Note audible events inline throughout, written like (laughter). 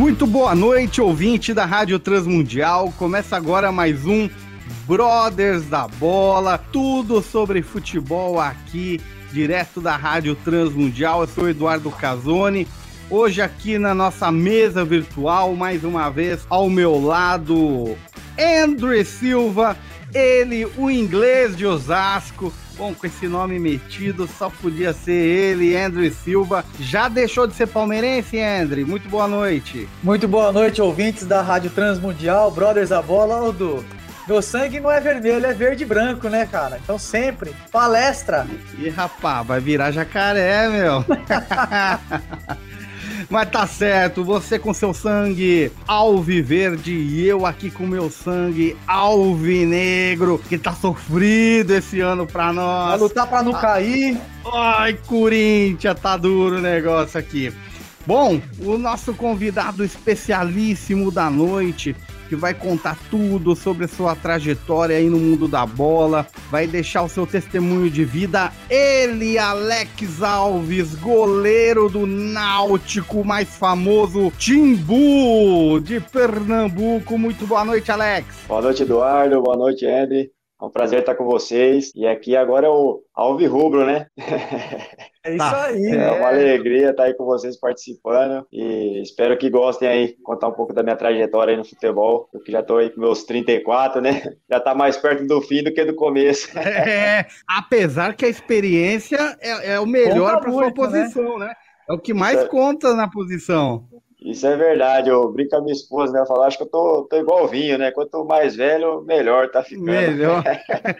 Muito boa noite, ouvinte da Rádio Transmundial. Começa agora mais um Brothers da Bola, tudo sobre futebol aqui, direto da Rádio Transmundial. Eu sou Eduardo Casoni. Hoje aqui na nossa mesa virtual, mais uma vez ao meu lado, André Silva, ele, o inglês de Osasco. Bom, com esse nome metido, só podia ser ele, André Silva. Já deixou de ser palmeirense, André? Muito boa noite. Muito boa noite, ouvintes da Rádio Transmundial, Brothers da Bola. Du, meu sangue não é vermelho, é verde e branco, né, cara? Então sempre, palestra. Ih, rapaz, vai virar jacaré, meu. (laughs) Mas tá certo, você com seu sangue alviverde e eu aqui com meu sangue alvinegro, que tá sofrido esse ano pra nós. Vai lutar pra não cair. Ai, Corinthians, tá duro o negócio aqui. Bom, o nosso convidado especialíssimo da noite, que vai contar tudo sobre sua trajetória aí no mundo da bola, vai deixar o seu testemunho de vida. Ele, Alex Alves, goleiro do Náutico, mais famoso Timbu de Pernambuco. Muito boa noite, Alex. Boa noite, Eduardo. Boa noite, Andy. É um prazer estar com vocês. E aqui agora é o Alvi Rubro, né? (laughs) É isso tá. aí. É uma alegria estar aí com vocês participando. E espero que gostem aí, contar um pouco da minha trajetória aí no futebol. Eu que já estou aí com meus 34, né? Já está mais perto do fim do que do começo. (laughs) É, apesar que a experiência é, é o melhor para sua né? posição, né? né? É o que mais é... conta na posição. Isso é verdade, eu brinco com a minha esposa, né? Eu falo, acho que eu tô, tô igual vinho, né? Quanto mais velho, melhor tá ficando. Melhor.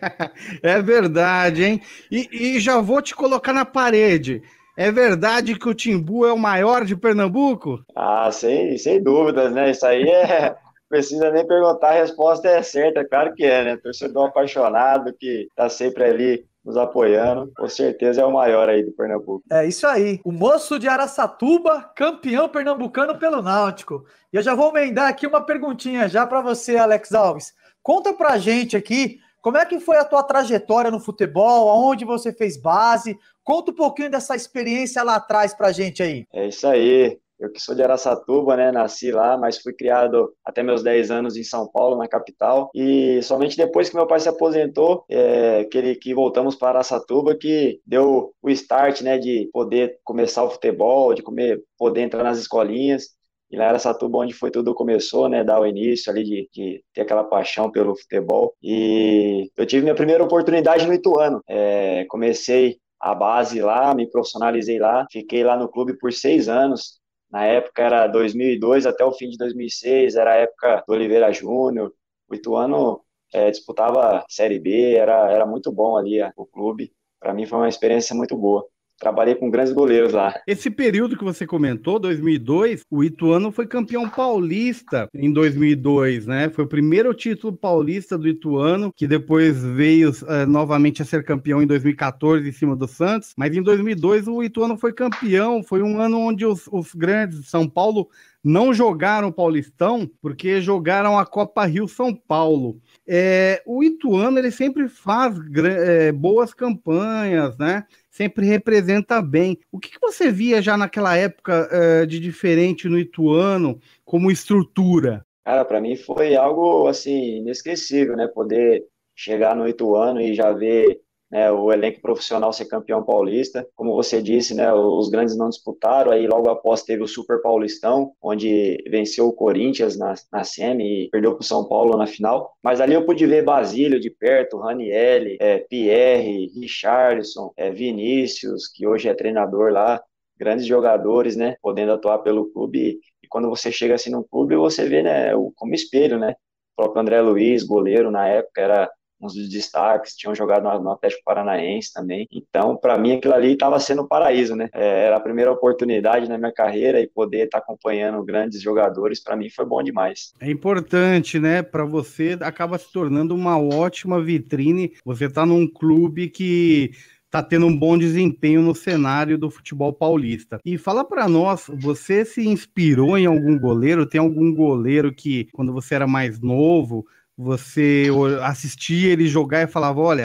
(laughs) é verdade, hein? E, e já vou te colocar na parede. É verdade que o Timbu é o maior de Pernambuco? Ah, sem, sem dúvidas, né? Isso aí é. (laughs) Precisa nem perguntar, a resposta é certa, claro que é, né? Torcedor apaixonado que tá sempre ali nos apoiando. Com certeza é o maior aí do Pernambuco. É isso aí. O moço de Araçatuba, campeão pernambucano pelo Náutico. E eu já vou emendar aqui uma perguntinha já para você, Alex Alves. Conta pra gente aqui como é que foi a tua trajetória no futebol, aonde você fez base. Conta um pouquinho dessa experiência lá atrás pra gente aí. É isso aí. Eu que sou de Araçatuba, né, nasci lá, mas fui criado até meus 10 anos em São Paulo, na capital, e somente depois que meu pai se aposentou, é, que, ele, que voltamos para Araçatuba, que deu o start, né, de poder começar o futebol, de comer, poder entrar nas escolinhas, e lá era Satuba onde foi tudo começou, né, dar o início ali de, de, ter aquela paixão pelo futebol. E eu tive minha primeira oportunidade no Ituano. É, comecei a base lá, me profissionalizei lá, fiquei lá no clube por seis anos. Na época era 2002 até o fim de 2006, era a época do Oliveira Júnior. O Ituano é, disputava Série B, era, era muito bom ali o clube. Para mim foi uma experiência muito boa trabalhei com grandes goleiros lá. Esse período que você comentou, 2002, o Ituano foi campeão paulista em 2002, né? Foi o primeiro título paulista do Ituano, que depois veio uh, novamente a ser campeão em 2014 em cima do Santos, mas em 2002 o Ituano foi campeão, foi um ano onde os, os grandes São Paulo não jogaram o Paulistão porque jogaram a Copa Rio São Paulo. É, o Ituano ele sempre faz é, boas campanhas, né? Sempre representa bem. O que, que você via já naquela época é, de diferente no Ituano como estrutura? Cara, para mim foi algo assim inesquecível, né? Poder chegar no Ituano e já ver né, o elenco profissional ser campeão paulista. Como você disse, né, os grandes não disputaram, aí logo após teve o Super Paulistão, onde venceu o Corinthians na, na semi e perdeu para o São Paulo na final. Mas ali eu pude ver Basílio de perto, Ranielli, é, Pierre, Richardson, é, Vinícius, que hoje é treinador lá, grandes jogadores, né, podendo atuar pelo clube. E quando você chega assim no clube, você vê, né, como espelho, né, o próprio André Luiz, goleiro na época, era uns dos destaques, tinham jogado no, Atlético Paranaense também. Então, para mim, aquilo ali estava sendo um paraíso, né? É, era a primeira oportunidade na minha carreira e poder estar tá acompanhando grandes jogadores, para mim foi bom demais. É importante, né? Para você, acaba se tornando uma ótima vitrine. Você está num clube que está tendo um bom desempenho no cenário do futebol paulista. E fala para nós, você se inspirou em algum goleiro? Tem algum goleiro que, quando você era mais novo, você assistia ele jogar e falava: Olha,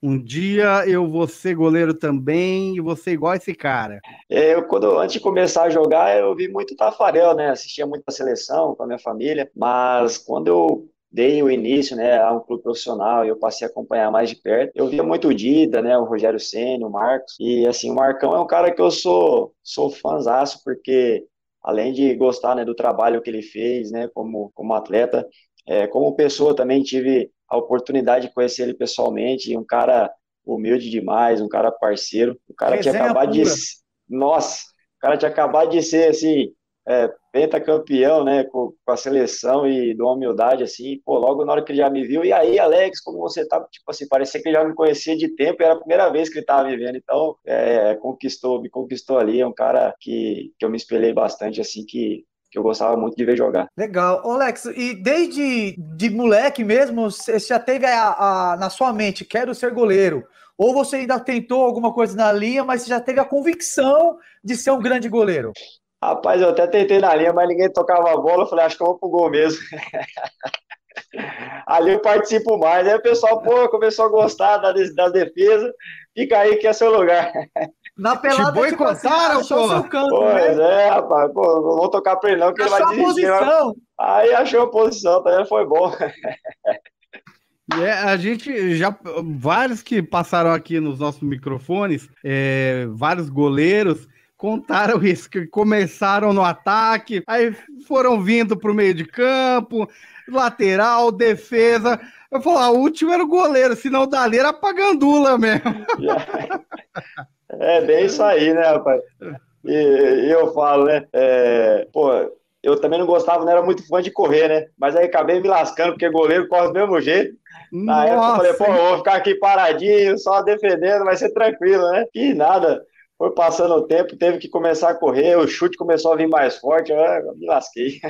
um dia eu vou ser goleiro também e vou ser igual esse cara? É, eu, quando, antes de começar a jogar, eu vi muito Tafarel, né? Assistia muito a seleção com a minha família, mas quando eu dei o início né, a um clube profissional e eu passei a acompanhar mais de perto. Eu via muito o Dida, né, o Rogério Senna, o Marcos, e assim, o Marcão é um cara que eu sou, sou fãzaço, porque além de gostar né, do trabalho que ele fez né, como, como atleta, é, como pessoa também tive a oportunidade de conhecer ele pessoalmente, um cara humilde demais, um cara parceiro, o cara Resenha tinha acabado pura. de... Nossa, o cara tinha acabado de ser, assim, é, pentacampeão, né, com, com, a seleção e de uma humildade, assim, pô, logo na hora que ele já me viu, e aí, Alex, como você tá, tipo assim, parecia que ele já me conhecia de tempo, era a primeira vez que ele tava me vendo, então, é, conquistou, me conquistou ali, é um cara que, que eu me espelhei bastante, assim, que, que eu gostava muito de ver jogar. Legal. Ô, Alex, e desde de moleque mesmo, você já teve a, a, na sua mente, quero ser goleiro, ou você ainda tentou alguma coisa na linha, mas você já teve a convicção de ser um grande goleiro? Rapaz, eu até tentei na linha, mas ninguém tocava a bola. Eu falei, acho que eu vou pro gol mesmo. (laughs) Ali eu participo mais. Aí o pessoal, pô, começou a gostar das, das defesas. Fica aí que é seu lugar. (laughs) Na pelada, te boicotaram, tipo assim, pô. Canto, pois né? é, rapaz. Pô, não vou tocar pra ele não, que achou ele vai desistir. Posição. Aí achou a posição, também foi bom. É, a gente já. Vários que passaram aqui nos nossos microfones, é, vários goleiros, contaram (laughs) isso, que começaram no ataque, aí foram vindo para o meio de campo, lateral, defesa. Eu falo, a última era o goleiro, senão dali era pra gandula mesmo. (laughs) É bem isso aí, né, rapaz? E, e eu falo, né? É, pô, eu também não gostava, não era muito fã de correr, né? Mas aí acabei me lascando, porque goleiro corre do mesmo jeito. Na época eu falei, pô, eu vou ficar aqui paradinho, só defendendo, vai ser tranquilo, né? E nada. Foi passando o tempo, teve que começar a correr, o chute começou a vir mais forte, eu me lasquei.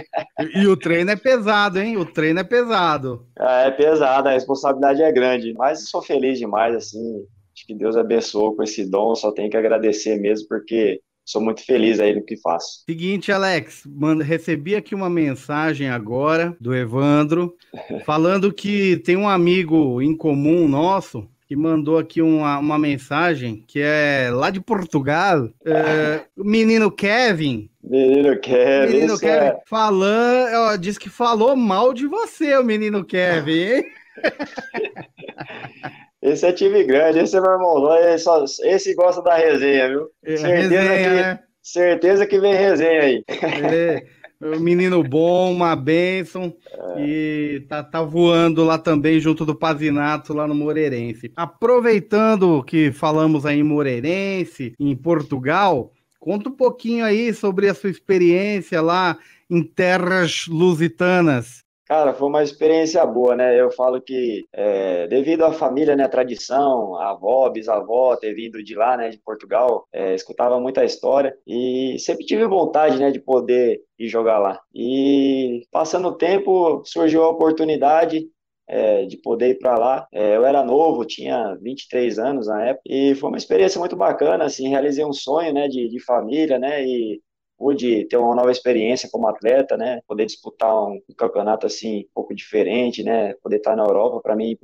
E, o treino é pesado, hein? O treino é pesado. É, é pesado, a responsabilidade é grande, mas sou feliz demais, assim, acho que Deus abençoou com esse dom, só tenho que agradecer mesmo, porque sou muito feliz aí no que faço. Seguinte, Alex, manda, recebi aqui uma mensagem agora do Evandro, (laughs) falando que tem um amigo em comum nosso, que mandou aqui uma, uma mensagem que é lá de Portugal. É, o menino Kevin. Menino Kevin. Menino Kevin é... falando, ó, diz que falou mal de você, o menino Kevin, hein? (laughs) Esse é time grande, esse é meu irmão. Esse, esse gosta da resenha, viu? É, certeza, resenha, que, né? certeza que vem resenha aí. É. Um menino bom, uma bênção. É. E tá, tá voando lá também, junto do Pazinato, lá no Moreirense. Aproveitando que falamos aí em Moreirense, em Portugal, conta um pouquinho aí sobre a sua experiência lá em terras lusitanas. Cara, foi uma experiência boa, né? Eu falo que é, devido à família, né, a tradição, a avó, bisavó ter vindo de lá, né, de Portugal, é, escutava muita história e sempre tive vontade, né, de poder ir jogar lá. E passando o tempo, surgiu a oportunidade é, de poder ir para lá. É, eu era novo, tinha 23 anos na época, e foi uma experiência muito bacana, assim, realizei um sonho, né, de, de família, né, e pude ter uma nova experiência como atleta, né? Poder disputar um, um campeonato assim um pouco diferente, né? Poder estar na Europa para mim,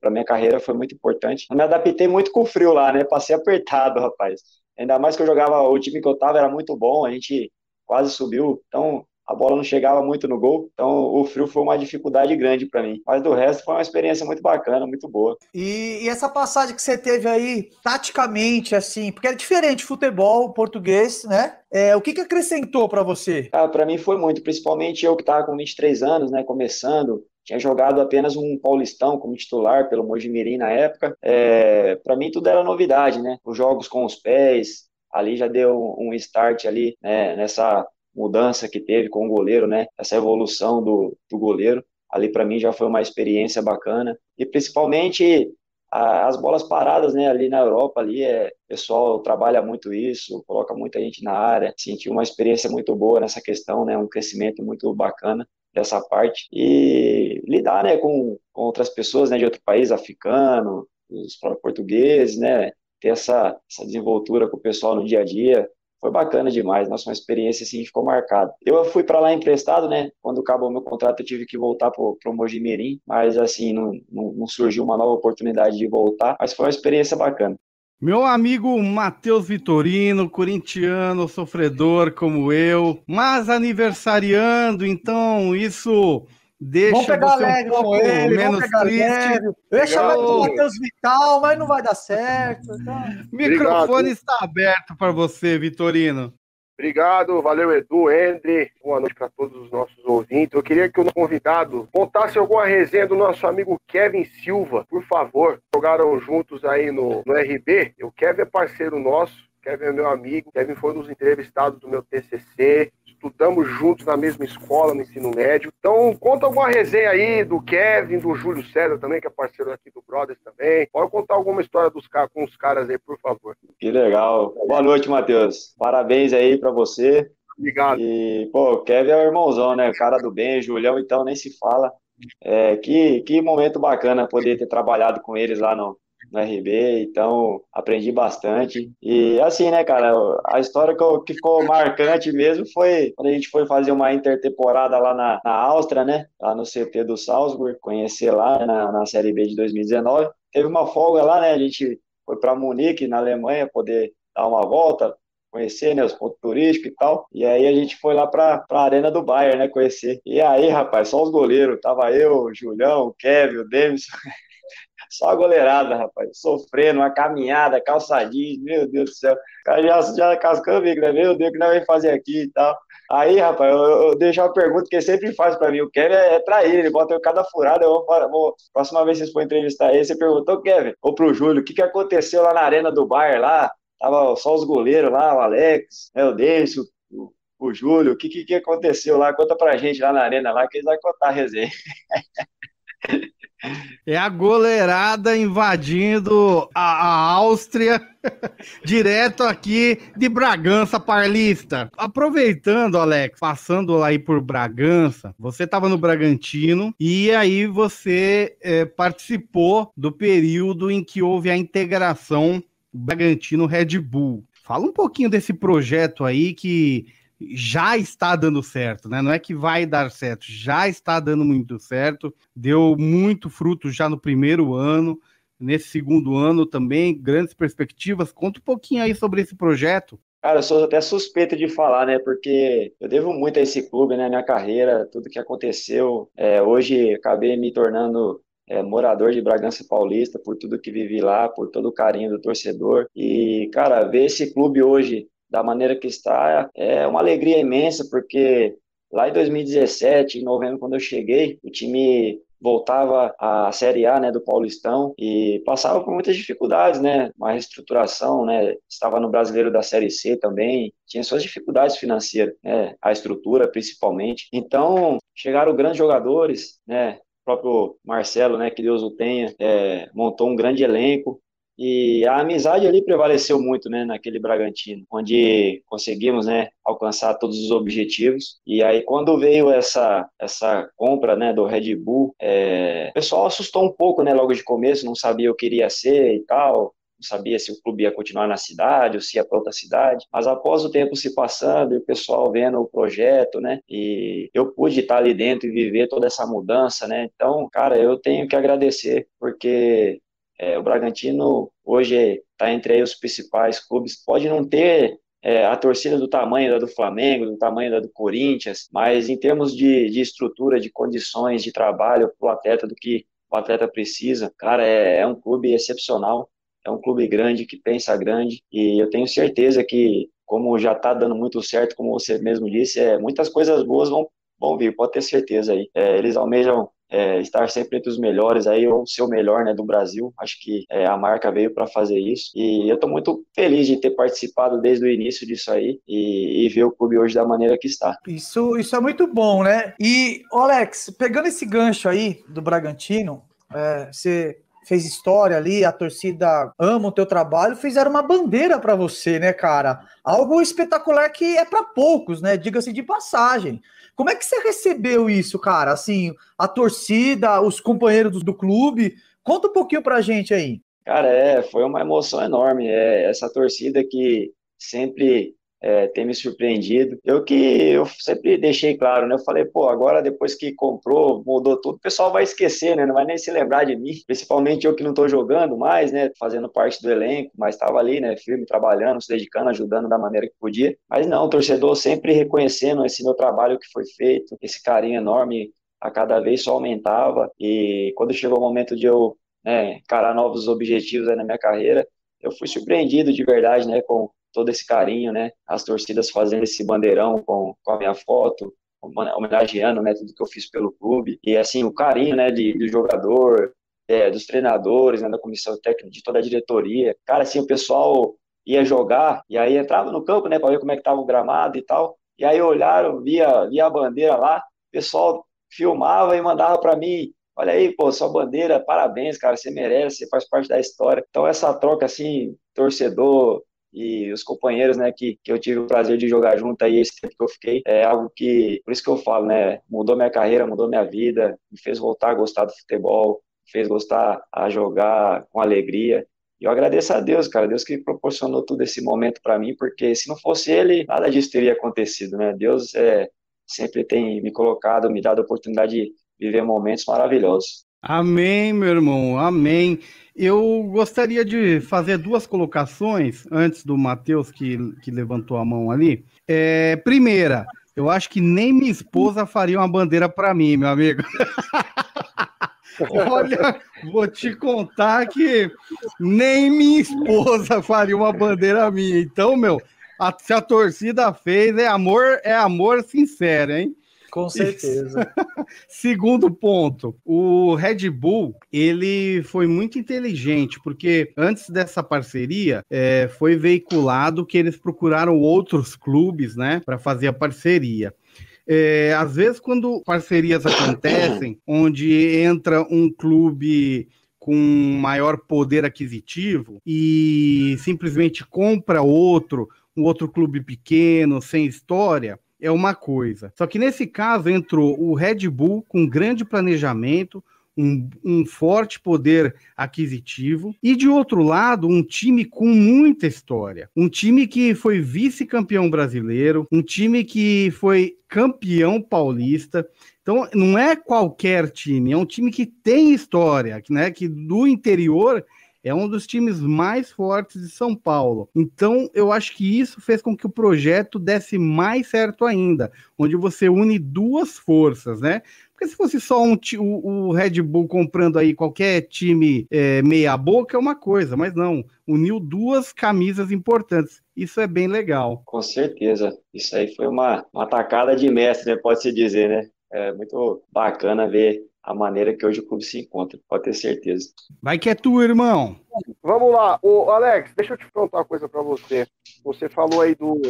para minha carreira foi muito importante. Eu me adaptei muito com o frio lá, né? Passei apertado, rapaz. Ainda mais que eu jogava, o time que eu tava era muito bom, a gente quase subiu. Então, a bola não chegava muito no gol, então o frio foi uma dificuldade grande para mim. Mas do resto foi uma experiência muito bacana, muito boa. E, e, essa passagem que você teve aí, taticamente, assim, porque é diferente futebol português, né? É, o que, que acrescentou para você? Ah, para mim foi muito, principalmente eu que estava com 23 anos, né, começando, tinha jogado apenas um Paulistão como titular pelo Mojimirim na época. É, para mim tudo era novidade, né? Os jogos com os pés, ali já deu um start ali né, nessa mudança que teve com o goleiro, né? Essa evolução do, do goleiro. ali para mim já foi uma experiência bacana. E principalmente a, as bolas paradas, né, ali na Europa, ali é, o pessoal trabalha muito isso, coloca muita gente na área, senti uma experiência muito boa nessa questão, né, um crescimento muito bacana dessa parte. E lidar, né, com, com outras pessoas, né, de outro país, africano, os portugueses, né, ter essa, essa desenvoltura com o pessoal no dia a dia, foi bacana demais, nossa, uma experiência assim ficou marcada. Eu fui para lá emprestado, né? Quando acabou meu contrato, eu tive que voltar pro, pro Mojimirim, mas assim, não, não, não surgiu uma nova oportunidade de voltar, mas foi uma experiência bacana. Meu amigo Matheus Vitorino, corintiano, sofredor como eu, mas aniversariando, então isso Deixa vamos pegar leve um com ele, menos vamos pegar triste. leve. Eu ia chamar o Matheus Vital, mas não vai dar certo. Então... Microfone está aberto para você, Vitorino. Obrigado, valeu Edu, Endre, boa noite para todos os nossos ouvintes. Eu queria que o convidado contasse alguma resenha do nosso amigo Kevin Silva, por favor. Jogaram juntos aí no, no RB. O Kevin é parceiro nosso, Kevin é meu amigo, Kevin foi um dos entrevistados do meu TCC, estudamos juntos na mesma escola, no ensino médio. Então, conta alguma resenha aí do Kevin, do Júlio César também, que é parceiro aqui do Brothers também. Pode contar alguma história dos com os caras aí, por favor. Que legal. Boa noite, Matheus. Parabéns aí para você. Obrigado. E, pô, o Kevin é o irmãozão, né? Cara do bem, Julião, então nem se fala. É, que, que momento bacana poder ter trabalhado com eles lá no, no RB, então aprendi bastante. E assim, né, cara, a história que, eu, que ficou marcante mesmo foi quando a gente foi fazer uma intertemporada lá na, na Áustria, né, lá no CT do Salzburg, conhecer lá né, na, na Série B de 2019. Teve uma folga lá, né, a gente foi para Munique, na Alemanha, poder dar uma volta, conhecer, né, os pontos turísticos e tal. E aí a gente foi lá para a Arena do Bayern, né, conhecer. E aí, rapaz, só os goleiros, tava eu, o Julião, o Kevin, o Davidson. (laughs) Só a goleirada, rapaz, sofrendo, uma caminhada, calçadinho, meu Deus do céu. O cara já, já cascando o né? Meu Deus, o que nós vamos fazer aqui e tal. Aí, rapaz, eu, eu deixo uma pergunta que ele sempre faz para mim. O Kevin é, é trair, ele bota eu cada furada. Eu vou, vou, próxima vez que vocês for entrevistar ele, você perguntou, Kevin, ou pro Júlio, o que, que aconteceu lá na arena do Bayern lá? Tava só os goleiros lá, o Alex, né, o Denis, o, o Júlio, o que, que, que aconteceu lá? Conta pra gente lá na arena lá, que eles vão contar a resenha. (laughs) É a goleirada invadindo a, a Áustria, (laughs) direto aqui de Bragança Parlista. Aproveitando, Alex, passando aí por Bragança, você estava no Bragantino e aí você é, participou do período em que houve a integração Bragantino-Red Bull. Fala um pouquinho desse projeto aí que já está dando certo, né? Não é que vai dar certo, já está dando muito certo, deu muito fruto já no primeiro ano, nesse segundo ano também, grandes perspectivas. Conta um pouquinho aí sobre esse projeto. Cara, eu sou até suspeito de falar, né? Porque eu devo muito a esse clube, né? Minha carreira, tudo que aconteceu. É, hoje acabei me tornando é, morador de Bragança Paulista, por tudo que vivi lá, por todo o carinho do torcedor. E, cara, ver esse clube hoje da maneira que está, é uma alegria imensa, porque lá em 2017, em novembro, quando eu cheguei, o time voltava à Série A, né, do Paulistão e passava por muitas dificuldades, né, uma reestruturação, né, estava no Brasileiro da Série C também, tinha suas dificuldades financeiras, né, a estrutura principalmente. Então, chegaram grandes jogadores, né, o próprio Marcelo, né, que Deus o tenha, é, montou um grande elenco, e a amizade ali prevaleceu muito, né, naquele Bragantino, onde conseguimos, né, alcançar todos os objetivos. E aí, quando veio essa, essa compra, né, do Red Bull, é, o pessoal assustou um pouco, né, logo de começo, não sabia o que iria ser e tal, não sabia se o clube ia continuar na cidade ou se ia para outra cidade. Mas após o tempo se passando e o pessoal vendo o projeto, né? E eu pude estar ali dentro e viver toda essa mudança, né? Então, cara, eu tenho que agradecer porque é, o Bragantino hoje está entre os principais clubes. Pode não ter é, a torcida do tamanho da do Flamengo, do tamanho da do Corinthians, mas em termos de, de estrutura, de condições de trabalho para o atleta, do que o atleta precisa, cara, é, é um clube excepcional, é um clube grande que pensa grande e eu tenho certeza que, como já está dando muito certo, como você mesmo disse, é, muitas coisas boas vão, vão vir, pode ter certeza aí. É, eles almejam é, estar sempre entre os melhores aí, ou ser o melhor né, do Brasil. Acho que é, a marca veio para fazer isso. E eu estou muito feliz de ter participado desde o início disso aí e, e, ver o clube hoje da maneira que está. Isso, isso é muito bom, né? E, Alex, pegando esse gancho aí do Bragantino, é, você fez história ali, a torcida ama o teu trabalho, fizeram uma bandeira para você, né, cara? Algo espetacular que é para poucos, né? Diga-se de passagem. Como é que você recebeu isso, cara? Assim, a torcida, os companheiros do, do clube, conta um pouquinho pra gente aí. Cara, é, foi uma emoção enorme. É, essa torcida que sempre é, ter me surpreendido. Eu que eu sempre deixei claro, né? Eu falei, pô, agora depois que comprou, mudou tudo, o pessoal vai esquecer, né? Não vai nem se lembrar de mim. Principalmente eu que não estou jogando mais, né? Fazendo parte do elenco, mas estava ali, né? Firme, trabalhando, se dedicando, ajudando da maneira que podia. Mas não, o torcedor sempre reconhecendo esse meu trabalho que foi feito, esse carinho enorme a cada vez só aumentava. E quando chegou o momento de eu né, encarar novos objetivos na minha carreira, eu fui surpreendido de verdade, né? Com todo esse carinho, né? As torcidas fazendo esse bandeirão com, com a minha foto, homenageando, né? Tudo que eu fiz pelo clube. E, assim, o carinho, né? De, do jogador, é, dos treinadores, né, da comissão técnica, de toda a diretoria. Cara, assim, o pessoal ia jogar e aí entrava no campo, né? Para ver como é que tava o gramado e tal. E aí olharam, via, via a bandeira lá, o pessoal filmava e mandava para mim olha aí, pô, sua bandeira, parabéns, cara, você merece, você faz parte da história. Então, essa troca, assim, torcedor, e os companheiros, né, que, que eu tive o prazer de jogar junto aí esse tempo que eu fiquei, é algo que, por isso que eu falo, né, mudou minha carreira, mudou minha vida, me fez voltar a gostar do futebol, me fez gostar a jogar com alegria. E eu agradeço a Deus, cara, Deus que proporcionou todo esse momento para mim, porque se não fosse ele, nada disso teria acontecido, né? Deus é, sempre tem me colocado, me dado a oportunidade de viver momentos maravilhosos. Amém, meu irmão, amém. Eu gostaria de fazer duas colocações antes do Matheus, que, que levantou a mão ali. É, primeira, eu acho que nem minha esposa faria uma bandeira para mim, meu amigo. (laughs) Olha, vou te contar que nem minha esposa faria uma bandeira minha. Então, meu, a, se a torcida fez, é amor, é amor sincero, hein? Com certeza. (laughs) Segundo ponto, o Red Bull ele foi muito inteligente porque antes dessa parceria é, foi veiculado que eles procuraram outros clubes, né, para fazer a parceria. É, às vezes, quando parcerias acontecem, (coughs) onde entra um clube com maior poder aquisitivo e simplesmente compra outro, um outro clube pequeno, sem história, é uma coisa. Só que nesse caso entrou o Red Bull com grande planejamento, um, um, forte poder aquisitivo, e de outro lado, um time com muita história. Um time que foi vice-campeão brasileiro, um time que foi campeão paulista. Então, não é qualquer time, é um time que tem história, né? Que do interior é um dos times mais fortes de São Paulo. Então, eu acho que isso fez com que o projeto desse mais certo ainda, onde você une duas forças, né? Porque se fosse só um, o, o Red Bull comprando aí qualquer time é, meia boca é uma coisa, mas não, uniu duas camisas importantes. Isso é bem legal. Com certeza. Isso aí foi uma, uma de mestre, né? pode-se dizer, né? É muito bacana ver a maneira que hoje o clube se encontra, pode ter certeza. Vai que é tu, irmão. Vamos lá, o Alex, deixa eu te perguntar uma coisa para você. Você falou aí do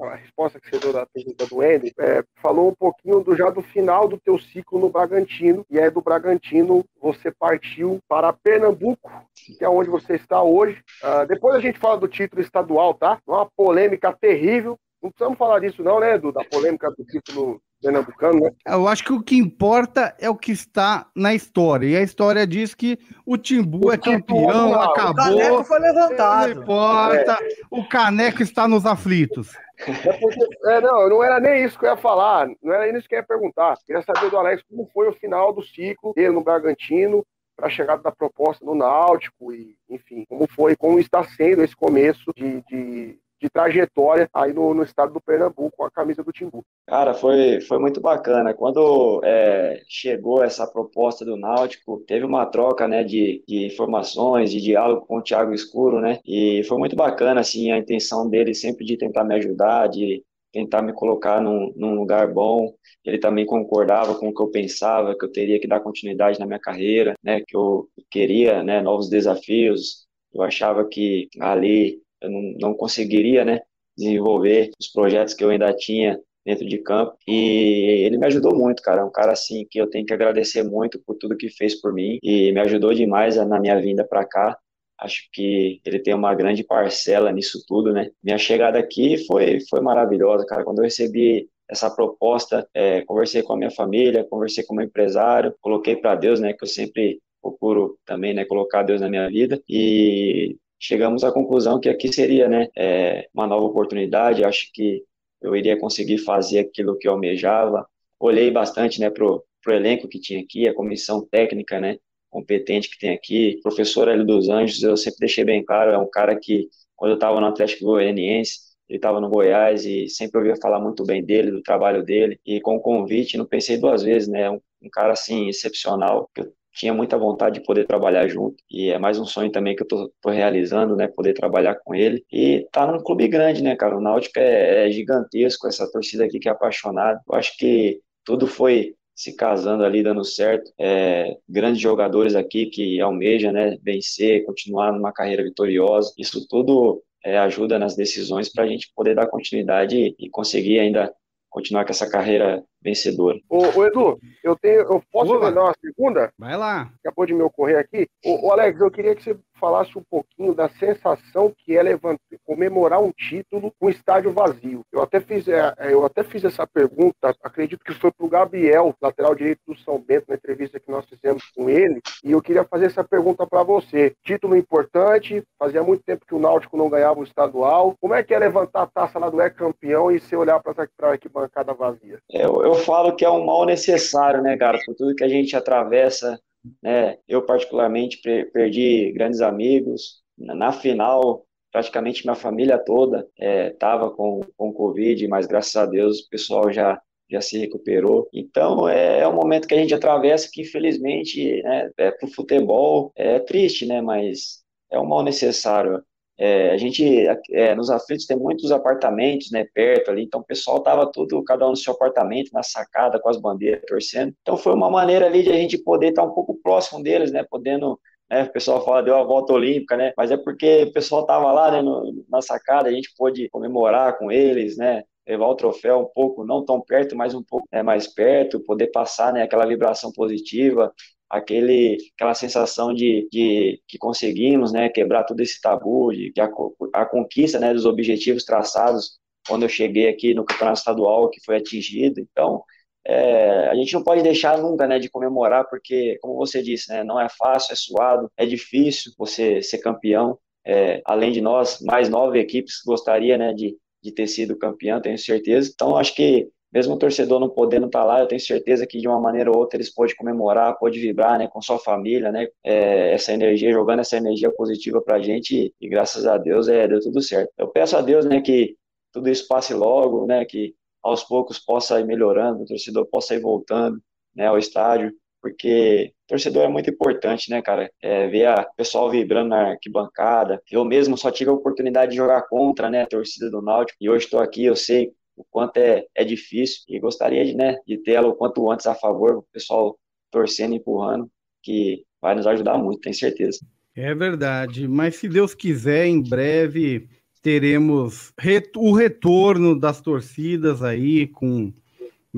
a resposta que você deu da pergunta do Andy, é, falou um pouquinho do, já do final do teu ciclo no Bragantino, e aí do Bragantino você partiu para Pernambuco, que é onde você está hoje. Uh, depois a gente fala do título estadual, tá? Uma polêmica terrível, não precisamos falar disso não, né, Edu, da polêmica do título pernambucano, né? Eu acho que o que importa é o que está na história. E a história diz que o Timbu o é campeão, não, acabou. O caneco foi levantado. Não importa. É. O caneco está nos aflitos. É, porque, é, não, não era nem isso que eu ia falar, não era nem isso que eu ia perguntar. Eu queria saber do Alex como foi o final do ciclo dele no Bragantino, para a chegada da proposta no Náutico, e, enfim, como foi, como está sendo esse começo de, de de trajetória aí no, no estado do Pernambuco com a camisa do Timbu. Cara, foi, foi muito bacana. Quando é, chegou essa proposta do Náutico, teve uma troca né, de, de informações, de diálogo com o Thiago Escuro, né? E foi muito bacana, assim, a intenção dele sempre de tentar me ajudar, de tentar me colocar num, num, lugar bom. Ele também concordava com o que eu pensava, que eu teria que dar continuidade na minha carreira, né, que eu queria, né, novos desafios. Eu achava que ali eu não, não conseguiria, né, desenvolver os projetos que eu ainda tinha dentro de campo. E ele me ajudou muito, cara. É um cara assim que eu tenho que agradecer muito por tudo que fez por mim e me ajudou demais na minha vinda para cá. Acho que ele tem uma grande parcela nisso tudo, né? Minha chegada aqui foi, foi maravilhosa, cara. Quando eu recebi essa proposta, é, conversei com a minha família, conversei com o meu empresário, coloquei para Deus, né? Que eu sempre procuro também, né? Colocar Deus na minha vida e chegamos à conclusão que aqui seria, né? É, uma nova oportunidade. Acho que eu iria conseguir fazer aquilo que eu almejava. Olhei bastante, né? Pro, pro elenco que tinha aqui, a comissão técnica, né? competente que tem aqui. Professor Hélio dos Anjos, eu sempre deixei bem claro, é um cara que, quando eu estava no Atlético Goianiense, ele estava no Goiás e sempre ouvia falar muito bem dele, do trabalho dele. E com o convite, não pensei duas vezes, né? Um, um cara, assim, excepcional, que eu tinha muita vontade de poder trabalhar junto. E é mais um sonho também que eu tô, tô realizando, né? Poder trabalhar com ele. E tá num clube grande, né, cara? O Náutico é, é gigantesco, essa torcida aqui que é apaixonada. Eu acho que tudo foi se casando ali, dando certo. É, grandes jogadores aqui que almejam né, vencer, continuar numa carreira vitoriosa. Isso tudo é, ajuda nas decisões para a gente poder dar continuidade e conseguir ainda continuar com essa carreira vencedora. Ô, ô Edu, eu tenho, eu posso Boa. uma segunda? Vai lá. Acabou de me ocorrer aqui. Ô, ô, Alex, eu queria que você falasse um pouquinho da sensação que é levantar, comemorar um título com estádio vazio. Eu até fiz, é, é, eu até fiz essa pergunta, acredito que foi para o Gabriel, lateral direito do São Bento, na entrevista que nós fizemos com ele, e eu queria fazer essa pergunta para você. Título importante, fazia muito tempo que o Náutico não ganhava o estadual. Como é que é levantar a taça lá do é-campeão e você olhar para a arquibancada vazia? Eu, eu falo que é um mal necessário, né, cara? Por tudo que a gente atravessa, né? Eu, particularmente, perdi grandes amigos. Na final, praticamente minha família toda estava é, com, com Covid, mas graças a Deus o pessoal já, já se recuperou. Então, é, é um momento que a gente atravessa que, infelizmente, né, é, para o futebol é triste, né? Mas é um mal necessário. É, a gente, é, nos aflitos, tem muitos apartamentos, né, perto ali, então o pessoal tava tudo, cada um no seu apartamento, na sacada, com as bandeiras, torcendo. Então foi uma maneira ali de a gente poder estar um pouco próximo deles, né, podendo né, o pessoal fala deu a volta olímpica, né? Mas é porque o pessoal tava lá, né, no, na sacada, a gente pôde comemorar com eles, né? Levar o troféu um pouco, não tão perto, mas um pouco né, mais perto, poder passar, né, aquela vibração positiva, aquele, aquela sensação de, de que conseguimos né, quebrar todo esse tabu, de que a, a conquista né, dos objetivos traçados quando eu cheguei aqui no campeonato estadual, que foi atingido. Então, é, a gente não pode deixar nunca né, de comemorar, porque, como você disse, né, não é fácil, é suado, é difícil você ser campeão. É, além de nós, mais nove equipes gostaria né, de, de ter sido campeão, tenho certeza. Então, acho que mesmo o torcedor não podendo estar lá, eu tenho certeza que de uma maneira ou outra eles podem comemorar, podem vibrar, né, com sua família, né, é, essa energia, jogando essa energia positiva para a gente e, e, graças a Deus é, deu tudo certo. Eu peço a Deus, né, que tudo isso passe logo, né, que aos poucos possa ir melhorando, o torcedor possa ir voltando, né, ao estádio, porque torcedor é muito importante, né, cara? É, ver o pessoal vibrando na arquibancada. Eu mesmo só tive a oportunidade de jogar contra, né, a torcida do Náutico, e hoje estou aqui, eu sei o quanto é, é difícil e gostaria de, né, de ter ela o quanto antes a favor, o pessoal torcendo, empurrando, que vai nos ajudar muito, tenho certeza. É verdade, mas se Deus quiser, em breve teremos o retorno das torcidas aí com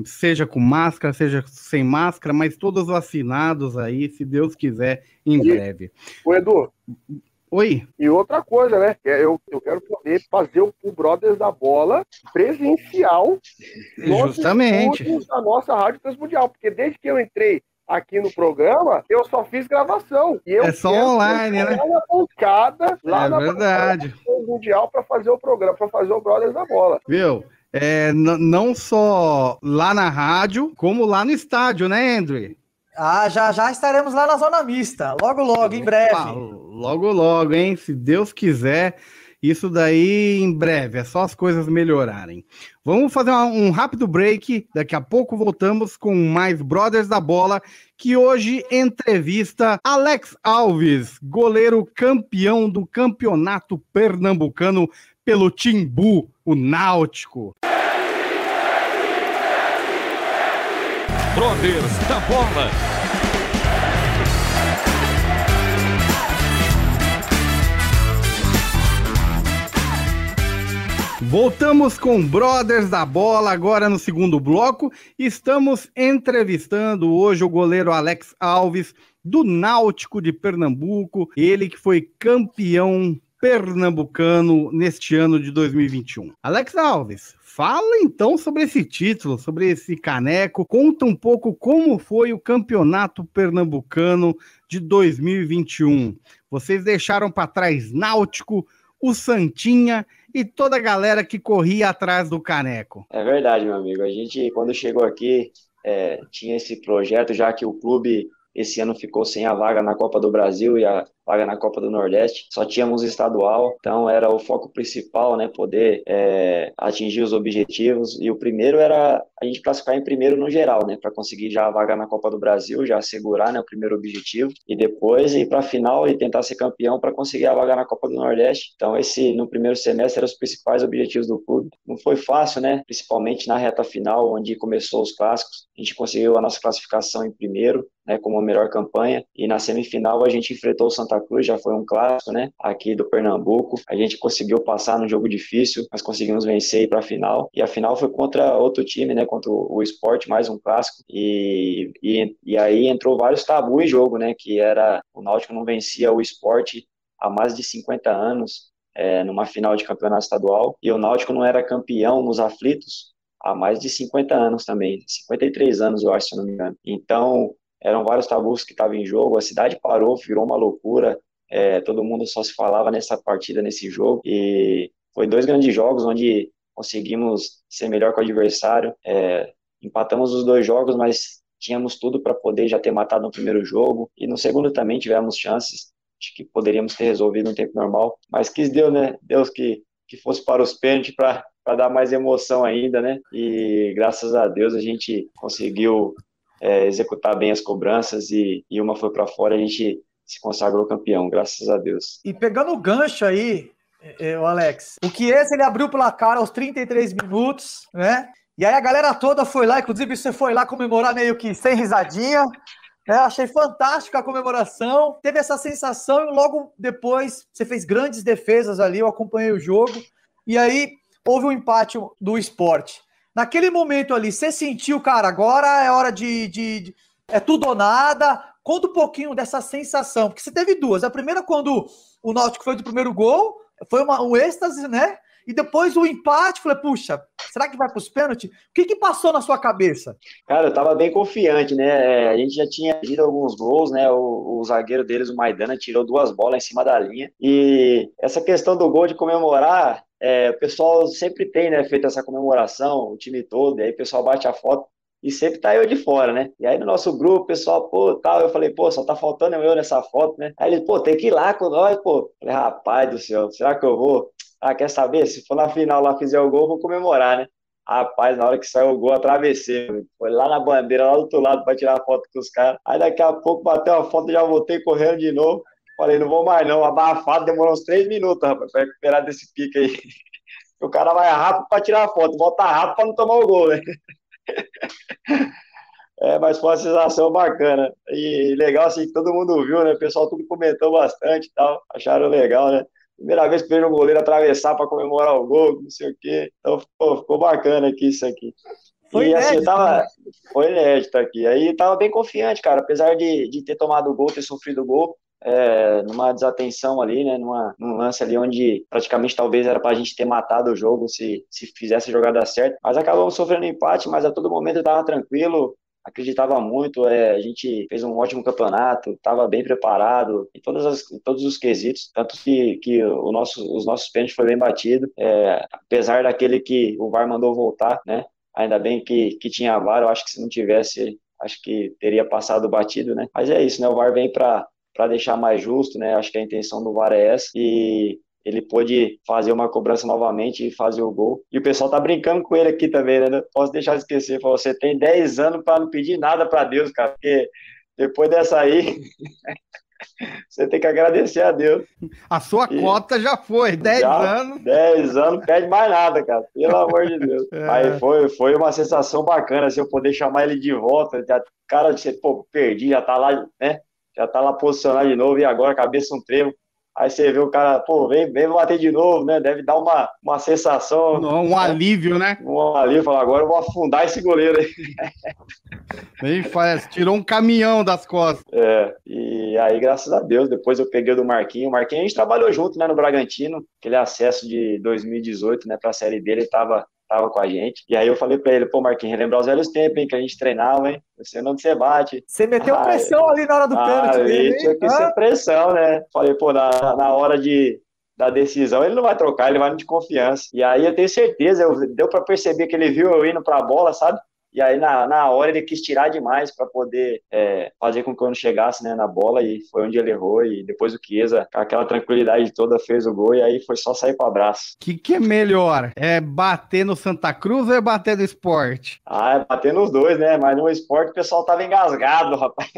seja com máscara, seja sem máscara, mas todos vacinados aí, se Deus quiser, em e, breve. O Edu, Oi. E outra coisa, né? Eu, eu quero poder fazer o, o Brothers da Bola presencial. Justamente. Da nossa Rádio Transmundial. Porque desde que eu entrei aqui no programa, eu só fiz gravação. E eu é só online, né? Uma pancada lá é na verdade. Mundial para fazer o programa, para fazer o Brothers da Bola. Viu? É, não só lá na rádio, como lá no estádio, né, Andrew? Ah, já já estaremos lá na zona mista, logo logo, em breve. logo logo, hein? Se Deus quiser, isso daí em breve, é só as coisas melhorarem. Vamos fazer um rápido break, daqui a pouco voltamos com mais Brothers da Bola, que hoje entrevista Alex Alves, goleiro campeão do Campeonato Pernambucano pelo Timbu, o Náutico. Brothers da Bola. Voltamos com Brothers da Bola agora no segundo bloco. Estamos entrevistando hoje o goleiro Alex Alves do Náutico de Pernambuco, ele que foi campeão pernambucano neste ano de 2021. Alex Alves, Fala então sobre esse título, sobre esse caneco. Conta um pouco como foi o campeonato pernambucano de 2021. Vocês deixaram para trás Náutico, o Santinha e toda a galera que corria atrás do caneco. É verdade, meu amigo. A gente, quando chegou aqui, é, tinha esse projeto, já que o clube esse ano ficou sem a vaga na Copa do Brasil e a vaga na Copa do Nordeste, só tínhamos estadual, então era o foco principal, né, poder é, atingir os objetivos, e o primeiro era a gente classificar em primeiro no geral, né, para conseguir já a vaga na Copa do Brasil, já assegurar, né, o primeiro objetivo, e depois ir para a final e tentar ser campeão para conseguir a vaga na Copa do Nordeste, então esse, no primeiro semestre, eram os principais objetivos do clube, não foi fácil, né, principalmente na reta final, onde começou os clássicos, a gente conseguiu a nossa classificação em primeiro, né, como a melhor campanha, e na semifinal a gente enfrentou o Santa Cruz, já foi um clássico, né, aqui do Pernambuco, a gente conseguiu passar no jogo difícil, mas conseguimos vencer e para a final, e a final foi contra outro time, né, contra o Sport, mais um clássico, e, e, e aí entrou vários tabus em jogo, né, que era o Náutico não vencia o Sport há mais de 50 anos, é, numa final de campeonato estadual, e o Náutico não era campeão nos aflitos há mais de 50 anos também, 53 anos, eu acho, se não me engano. Então, eram vários tabus que estavam em jogo, a cidade parou, virou uma loucura, é, todo mundo só se falava nessa partida, nesse jogo, e foi dois grandes jogos onde conseguimos ser melhor que o adversário, é, empatamos os dois jogos, mas tínhamos tudo para poder já ter matado no primeiro jogo, e no segundo também tivemos chances, de que poderíamos ter resolvido no tempo normal, mas quis Deus, né, Deus que, que fosse para os pênaltis para para dar mais emoção ainda, né? E graças a Deus a gente conseguiu é, executar bem as cobranças e, e uma foi para fora, a gente se consagrou campeão, graças a Deus. E pegando o gancho aí, é, é, o Alex, o que esse ele abriu pela cara aos 33 minutos, né? E aí a galera toda foi lá, inclusive você foi lá comemorar meio que sem risadinha. É, achei fantástica a comemoração. Teve essa sensação e logo depois você fez grandes defesas ali. Eu acompanhei o jogo. E aí houve um empate do esporte. Naquele momento ali, você sentiu, cara, agora é hora de, de, de, É tudo ou nada. Conta um pouquinho dessa sensação, porque você teve duas. A primeira, quando o Náutico foi do primeiro gol, foi uma, um êxtase, né? E depois o empate, falei, puxa, será que vai para os pênaltis? O que, que passou na sua cabeça? Cara, eu tava bem confiante, né? É, a gente já tinha tido alguns gols, né? O, o, zagueiro deles, o Maidana, tirou duas bolas em cima da linha. E essa questão do gol de comemorar, é, o pessoal sempre tem, né, feito essa comemoração, o time todo, e aí o pessoal bate a foto e sempre tá eu de fora, né? E aí no nosso grupo, o pessoal, pô, tal, eu falei, pô, só tá faltando eu nessa foto, né? Aí ele, pô, tem que ir lá com nós, pô. Eu falei, rapaz do céu, será que eu vou? Ah, quer saber? Se for na final lá fizer o gol, vou comemorar, né? Rapaz, na hora que saiu o gol, atravessei. Foi lá na bandeira, lá do outro lado, para tirar a foto com os caras. Aí daqui a pouco bateu a foto, já voltei correndo de novo. Falei, não vou mais não. Abafado, demorou uns três minutos, rapaz, para recuperar desse pique aí. (laughs) O cara vai rápido para tirar a foto, volta rápido para não tomar o gol, né? (laughs) É, mas foi uma sensação bacana. E legal, assim, todo mundo viu, né? O pessoal tudo comentou bastante e tal. Acharam legal, né? Primeira vez que veio um goleiro atravessar para comemorar o gol, não sei o quê. Então, pô, ficou bacana aqui isso aqui. Foi e assim, tava. Foi inédito aqui. Aí tava bem confiante, cara. Apesar de, de ter tomado o gol, ter sofrido o gol, é, numa desatenção ali, né, numa, num lance ali onde praticamente talvez era para a gente ter matado o jogo se, se fizesse a jogada certa, mas acabamos sofrendo empate, mas a todo momento eu estava tranquilo, acreditava muito, é, a gente fez um ótimo campeonato, estava bem preparado em, todas as, em todos os quesitos, tanto que, que o nosso, os nossos pênaltis foi bem batido, é, apesar daquele que o VAR mandou voltar, né, ainda bem que, que tinha VAR, eu acho que se não tivesse, acho que teria passado batido, né, mas é isso, né, o VAR vem para para deixar mais justo, né? Acho que a intenção do VAR é essa. E ele pôde fazer uma cobrança novamente e fazer o gol. E o pessoal tá brincando com ele aqui também, né? Não posso deixar de esquecer. Você tem 10 anos para não pedir nada para Deus, cara, porque depois dessa aí. (laughs) você tem que agradecer a Deus. A sua e cota já foi, 10 anos. 10 anos, pede mais nada, cara, pelo amor de Deus. (laughs) É. Aí foi, foi uma sensação bacana, assim, eu poder chamar ele de volta. Já, cara, você, pô, perdi, já tá lá, né? Já tá lá posicionado de novo e agora cabeça um trevo. Aí você vê o cara, pô, vem, vem bater de novo, né? Deve dar uma, uma sensação. Um né? alívio, né? Um alívio, falar, agora eu vou afundar esse goleiro aí. (laughs) Bem faz, tirou um caminhão das costas. É, e aí, graças a Deus, depois eu peguei do Marquinho. O Marquinho a gente trabalhou junto, né, no Bragantino, aquele acesso de 2018, né, pra série dele, ele tava tava com a gente. E aí eu falei pra ele, pô, Marquinhos, relembrar os velhos tempos, hein, que a gente treinava, hein? Você não você bate. Você meteu ah, pressão ali na hora do pênalti. Ali tinha que ah. ser pressão, né? Falei, pô, na, na hora de, da decisão, ele não vai trocar, ele vai de confiança. E aí eu tenho certeza, eu, deu para perceber que ele viu eu indo pra bola, sabe? E aí, na, na hora, ele quis tirar demais para poder é, fazer com que eu não chegasse né, na bola, e foi onde ele errou. E depois o Chiesa, com aquela tranquilidade toda, fez o gol, e aí foi só sair para abraço. O que, que é melhor? É bater no Santa Cruz ou é bater no esporte? Ah, é bater nos dois, né? Mas no esporte o pessoal tava engasgado, rapaz.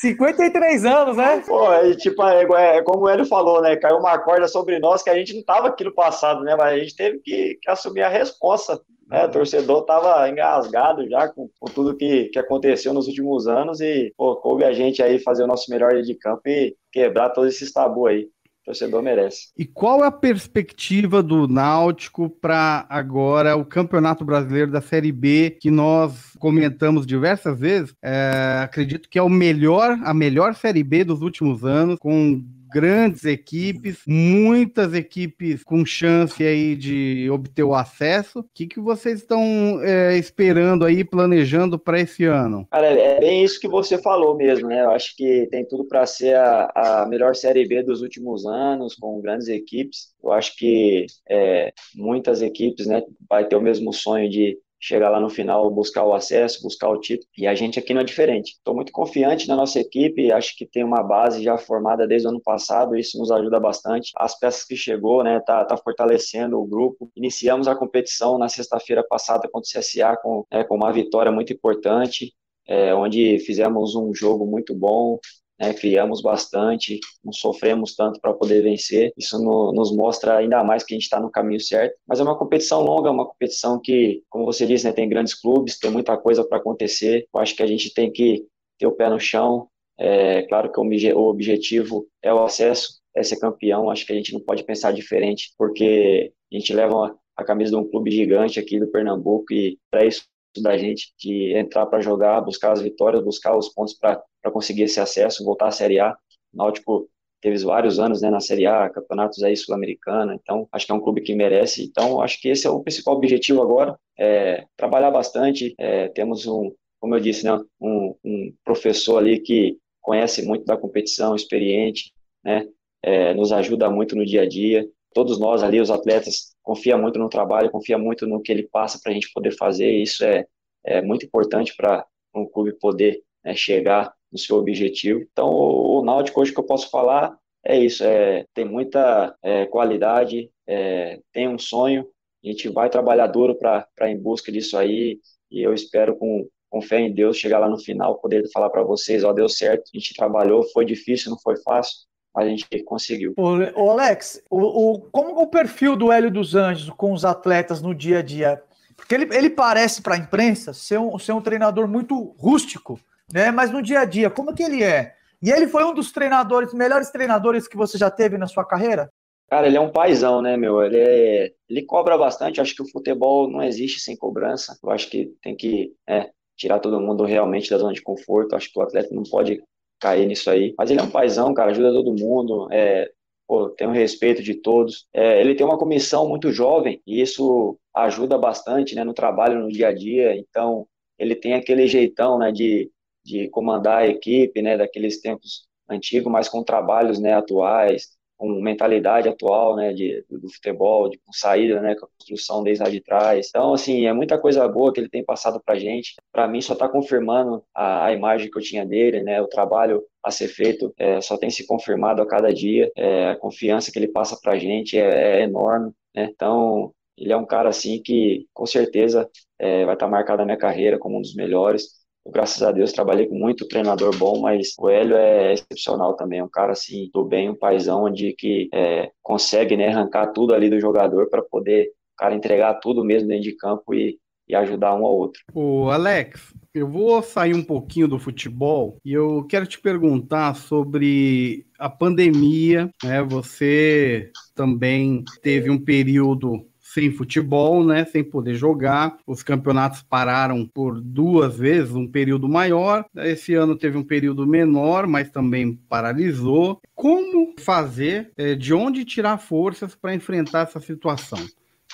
53 anos, né? Pô, é, tipo, é, é, como ele falou, né? Caiu uma corda sobre nós que a gente não tava aqui no passado, né? Mas a gente teve que, que assumir a responsa né, o torcedor estava engasgado já com, com, tudo que, que aconteceu nos últimos anos e pô, coube a gente aí fazer o nosso melhor de campo e quebrar todos esses tabu aí. Torcedor merece. E qual é a perspectiva do Náutico para agora o Campeonato Brasileiro da Série B, que nós comentamos diversas vezes? É, acredito que é o melhor, a melhor Série B dos últimos anos, com grandes equipes, muitas equipes com chance aí de obter o acesso. O que, que vocês estão é, esperando aí, planejando para esse ano? Cara, é bem isso que você falou mesmo, né? Eu acho que tem tudo para ser a, a, melhor Série B dos últimos anos, com grandes equipes. Eu acho que é, muitas equipes, né, vai ter o mesmo sonho de chegar lá no final, buscar o acesso, buscar o título. E a gente aqui não é diferente. Estou muito confiante na nossa equipe, acho que tem uma base já formada desde o ano passado, isso nos ajuda bastante. As peças que chegou, né, tá, tá fortalecendo o grupo. Iniciamos a competição na sexta-feira passada contra o CSA com, né, com uma vitória muito importante. É, onde fizemos um jogo muito bom, né, criamos bastante, não sofremos tanto para poder vencer. Isso no, nos mostra ainda mais que a gente está no caminho certo. Mas é uma competição longa, uma competição que, como você disse, né, tem grandes clubes, tem muita coisa para acontecer. Eu acho que a gente tem que ter o pé no chão. É claro que o, o objetivo é o acesso, é ser campeão. Acho que a gente não pode pensar diferente, porque a gente leva a camisa de um clube gigante aqui do Pernambuco e para isso da gente de entrar para jogar, buscar as vitórias, buscar os pontos para conseguir esse acesso, voltar à Série A. O Náutico teve vários anos né, na Série A, campeonatos aí sul-americana, então acho que é um clube que merece. Então acho que esse é o principal objetivo agora, é trabalhar bastante. É, temos um, como eu disse, né, um, um, professor ali que conhece muito da competição, experiente, né, é, nos ajuda muito no dia a dia. Todos nós ali, os atletas, confia muito no trabalho, confia muito no que ele passa para a gente poder fazer. Isso é, é muito importante para um clube poder né, chegar no seu objetivo. Então, o, o Náutico hoje que eu posso falar é isso, é, tem muita é, qualidade, é, tem um sonho, a gente vai trabalhar duro para em busca disso aí, e eu espero com, com fé em Deus chegar lá no final, poder falar para vocês, ó, deu certo, a gente trabalhou, foi difícil, não foi fácil, a gente conseguiu. O Alex, o, o, como o perfil do Hélio dos Anjos com os atletas no dia a dia? Porque ele, ele parece para a imprensa ser um, ser um treinador muito rústico, né? Mas no dia a dia, como que ele é? E ele foi um dos treinadores, melhores treinadores que você já teve na sua carreira? Cara, ele é um paizão, né, meu? Ele, é, ele cobra bastante. acho que o futebol não existe sem cobrança. Eu acho que tem que é, tirar todo mundo realmente da zona de conforto. acho que o atleta não pode cair nisso aí. Mas ele é um paizão, cara, ajuda todo mundo, é, pô, tem o respeito de todos. É, ele tem uma comissão muito jovem e isso ajuda bastante, né, no trabalho, no dia a dia. Então, ele tem aquele jeitão, né, de, de comandar a equipe, né, daqueles tempos antigos, mas com trabalhos, né, atuais com mentalidade atual, né, de, do futebol, de com saída, né, com a construção desde lá de trás. Então, assim, é muita coisa boa que ele tem passado pra gente. Para mim, só está confirmando a, a, imagem que eu tinha dele, né, o trabalho a ser feito é, só tem se confirmado a cada dia. É, a confiança que ele passa pra gente é, é enorme, né, então ele é um cara, assim, que com certeza é, vai estar tá marcado na minha carreira como um dos melhores. Graças a Deus, trabalhei com muito treinador bom, mas o Hélio é excepcional também, um cara assim, do bem, um paizão, onde que é, consegue né, arrancar tudo ali do jogador para poder o cara entregar tudo mesmo dentro de campo e, e ajudar um ao outro. O Alex, eu vou sair um pouquinho do futebol e eu quero te perguntar sobre a pandemia. Né? Você também teve um período sem futebol, né, sem poder jogar. Os campeonatos pararam por duas vezes, um período maior. Esse ano teve um período menor, mas também paralisou. Como fazer, é, de onde tirar forças para enfrentar essa situação?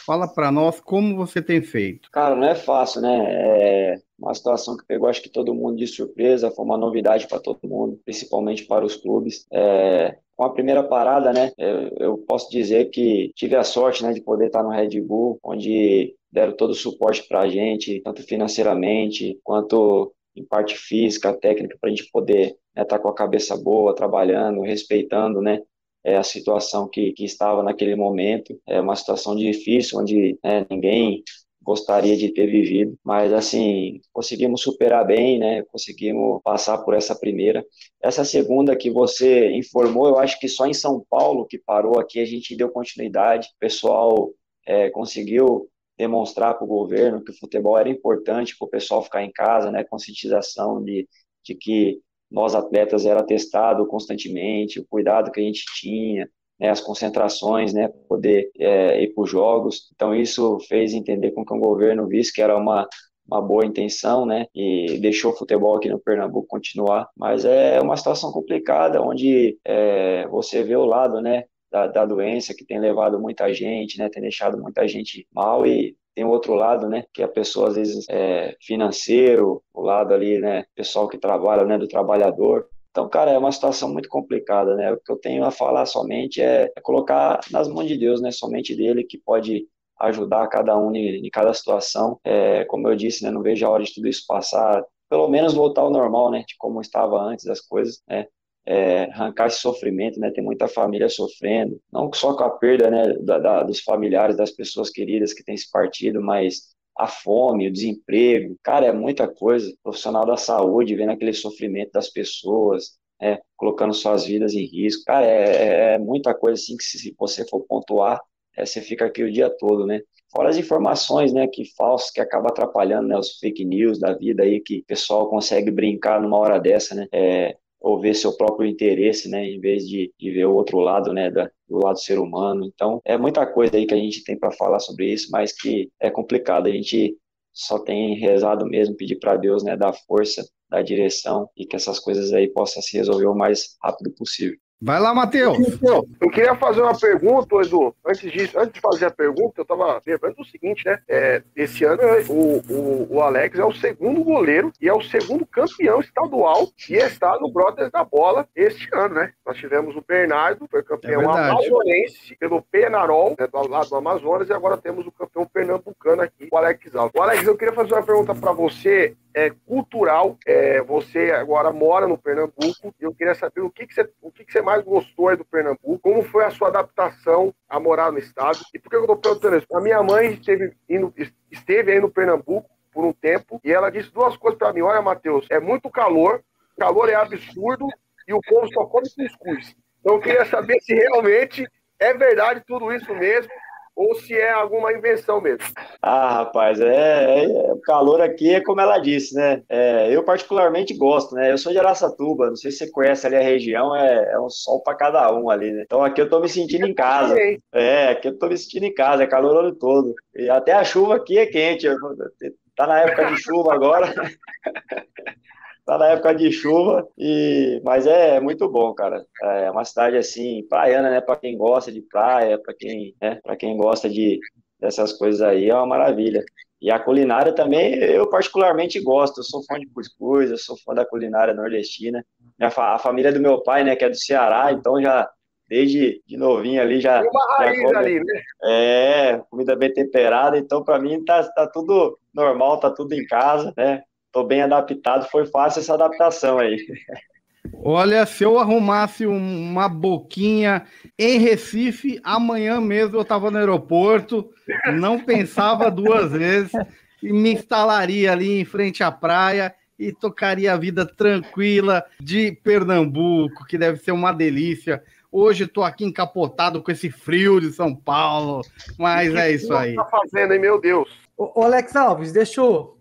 Fala para nós como você tem feito. Cara, não é fácil, né? É uma situação que pegou acho que todo mundo de surpresa, foi uma novidade para todo mundo, principalmente para os clubes. É, com a primeira parada, né, eu, posso dizer que tive a sorte, né, de poder estar no Red Bull, onde deram todo o suporte para a gente, tanto financeiramente quanto em parte física, técnica, para a gente poder estar né, tá com a cabeça boa, trabalhando, respeitando, né, é, a situação que, que estava naquele momento. É uma situação difícil, onde né, ninguém gostaria de ter vivido, mas assim, conseguimos superar bem, né? Conseguimos passar por essa primeira. Essa segunda que você informou, eu acho que só em São Paulo que parou aqui a gente deu continuidade. O pessoal é, conseguiu demonstrar para o governo que o futebol era importante para o pessoal ficar em casa, né? Conscientização de, de que nós atletas era testado constantemente, o cuidado que a gente tinha, né, as concentrações, né, poder é, ir para os jogos. Então isso fez entender com que o governo visse que era uma uma boa intenção, né, e deixou o futebol aqui no Pernambuco continuar, mas é uma situação complicada, onde é, você vê o lado, né, da, da, doença que tem levado muita gente, né, tem deixado muita gente mal e tem o outro lado, né, que a pessoa às vezes é financeiro, o lado ali, né, pessoal que trabalha, né, do trabalhador. Então, cara, é uma situação muito complicada, né? O que eu tenho a falar somente é, colocar nas mãos de Deus, né? Somente dele que pode ajudar cada um em, em cada situação. É, como eu disse, né? Não vejo a hora de tudo isso passar, pelo menos voltar ao normal, né? De como estava antes das coisas, né? É, arrancar esse sofrimento, né? Tem muita família sofrendo, não só com a perda, né? Da, da, dos familiares, das pessoas queridas que têm se partido, mas a fome, o desemprego, cara, é muita coisa. Profissional da saúde vendo aquele sofrimento das pessoas, é, colocando suas vidas em risco. Cara, é, é, é muita coisa assim que se você for pontuar, é, você fica aqui o dia todo, né? Fora as informações, né, que falsas, que acaba atrapalhando, né, os fake news da vida aí, que o pessoal consegue brincar numa hora dessa, né? É, ou ver seu próprio interesse, né, em vez de, de ver o outro lado, né, da, do lado ser humano. Então, é muita coisa aí que a gente tem para falar sobre isso, mas que é complicado. A gente só tem rezado mesmo, pedir para Deus, né, dar força, dar direção e que essas coisas aí possam se resolver o mais rápido possível. Vai lá, Matheus. Então, eu queria fazer uma pergunta, Edu. Antes disso, antes de fazer a pergunta, eu estava lembrando o seguinte, né? É, esse ano o, o, o, Alex é o segundo goleiro e é o segundo campeão estadual e está no Brothers da Bola este ano, né? Nós tivemos o Bernardo, foi campeão é amazonense pelo Penarol, né, do lado do Amazonas, e agora temos o campeão pernambucano aqui, o Alex Alto. O Alex, eu queria fazer uma pergunta para você é, cultural. É, você agora mora no Pernambuco e eu queria saber o que, que, você, o que, que você mais gostou aí do Pernambuco, como foi a sua adaptação a morar no estado e por que eu estou perguntando isso? A minha mãe esteve, indo, esteve aí no Pernambuco por um tempo e ela disse duas coisas para mim: olha, Matheus, é muito calor, calor é absurdo e o povo só come cuscuz. Então eu queria saber se realmente é verdade tudo isso mesmo ou se é alguma invenção mesmo. Ah, rapaz, é, é, o calor aqui é como ela disse, né? É, eu particularmente gosto, né? Eu sou de Araçatuba, não sei se você conhece ali a região, é, é um sol para cada um ali, né? Então aqui eu tô me sentindo em casa. É, aqui eu tô me sentindo em casa, é calor o ano todo. E até a chuva aqui é quente. Tá na época de chuva agora. (laughs) tá na época de chuva, e mas é muito bom, cara. É uma cidade assim, praiana, né? Para quem gosta de praia, para quem, né? Para quem gosta de dessas coisas aí, é uma maravilha. E a culinária também, eu particularmente gosto. Eu sou fã de cuscuz, eu sou fã da culinária nordestina. A família do meu pai, né, que é do Ceará, então já desde de novinho ali já. Tem uma raiz come, ali, né? É, comida bem temperada, então para mim tá, tá tudo normal, tá tudo em casa, né? Estou bem adaptado, foi fácil essa adaptação aí. Olha, se eu arrumasse uma boquinha em Recife, amanhã mesmo eu estava no aeroporto, não pensava duas vezes e me instalaria ali em frente à praia e tocaria a vida tranquila de Pernambuco, que deve ser uma delícia. Hoje estou aqui encapotado com esse frio de São Paulo, mas é isso aí. Tá fazendo, hein, meu Deus. Ô, Alex Alves, deixa eu